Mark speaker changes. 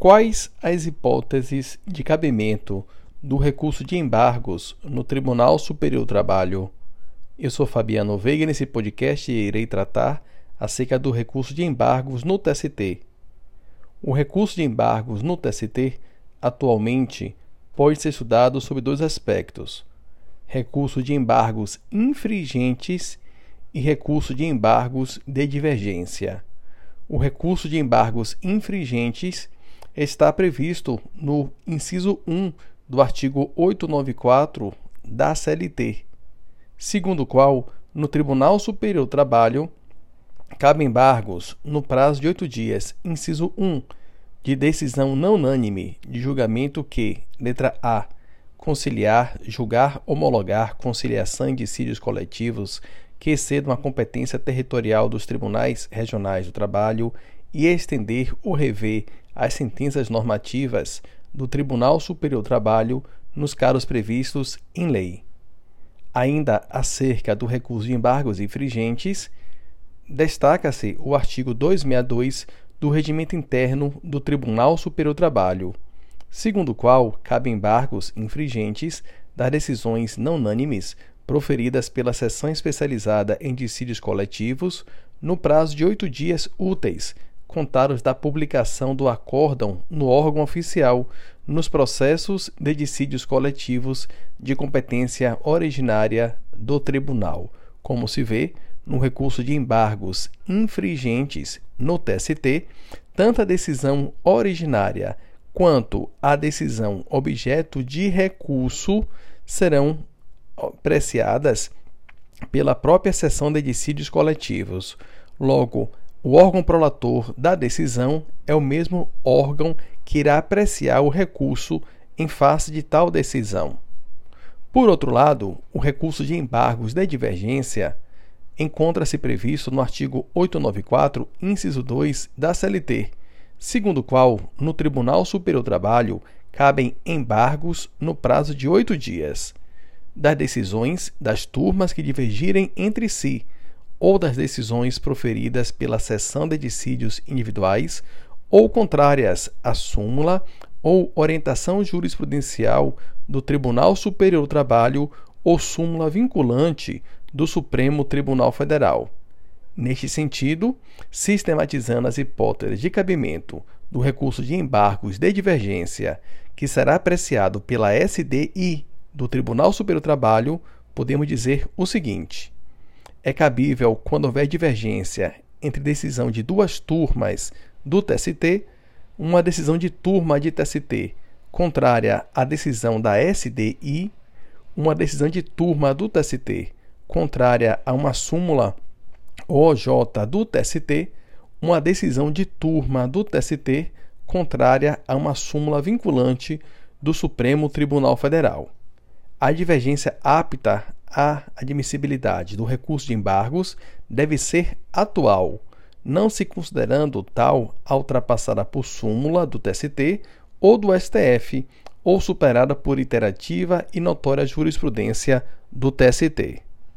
Speaker 1: Quais as hipóteses de cabimento do recurso de embargos no Tribunal Superior do Trabalho? Eu sou Fabiano Veiga e nesse podcast irei tratar acerca do recurso de embargos no TST. O recurso de embargos no TST atualmente pode ser estudado sob dois aspectos: recurso de embargos infringentes e recurso de embargos de divergência. O recurso de embargos infringentes está previsto no inciso 1 do artigo 894 da CLT, segundo o qual, no Tribunal Superior do Trabalho, cabe embargos no prazo de oito dias, inciso 1, de decisão não unânime de julgamento que, letra A, conciliar, julgar, homologar conciliação em dissídios coletivos que excedam a competência territorial dos tribunais regionais do trabalho e estender ou rever as sentenças normativas do Tribunal Superior do Trabalho nos casos previstos em lei. Ainda acerca do recurso de embargos infringentes, destaca-se o artigo 262 do Regimento Interno do Tribunal Superior do Trabalho, segundo o qual cabe embargos infringentes das decisões não unânimes proferidas pela Seção Especializada em Dissídios Coletivos no prazo de oito dias úteis, contados da publicação do acórdão no órgão oficial nos processos de dissídios coletivos de competência originária do Tribunal, como se vê no recurso de embargos infringentes no TST, tanto a decisão originária quanto a decisão objeto de recurso serão apreciadas pela própria seção de dissídios coletivos. Logo, o órgão prolator da decisão é o mesmo órgão que irá apreciar o recurso em face de tal decisão. Por outro lado, o recurso de embargos de divergência encontra-se previsto no artigo 894, inciso 2 da CLT, segundo o qual, no Tribunal Superior do Trabalho, cabem embargos no prazo de oito dias das decisões das turmas que divergirem entre si ou das decisões proferidas pela seção de dissídios individuais ou contrárias à súmula ou orientação jurisprudencial do Tribunal Superior do Trabalho ou súmula vinculante do Supremo Tribunal Federal. Neste sentido, sistematizando as hipóteses de cabimento do recurso de embargos de divergência, que será apreciado pela SDI do Tribunal Superior do Trabalho, podemos dizer o seguinte: é cabível, quando houver divergência entre decisão de duas turmas do TST, uma decisão de turma de TST contrária à decisão da SDI, uma decisão de turma do TST contrária a uma súmula OJ do TST, uma decisão de turma do TST contrária a uma súmula vinculante do Supremo Tribunal Federal. A divergência apta à admissibilidade do recurso de embargos deve ser atual, não se considerando tal a ultrapassada por súmula do TST ou do STF ou superada por iterativa e notória jurisprudência do TST.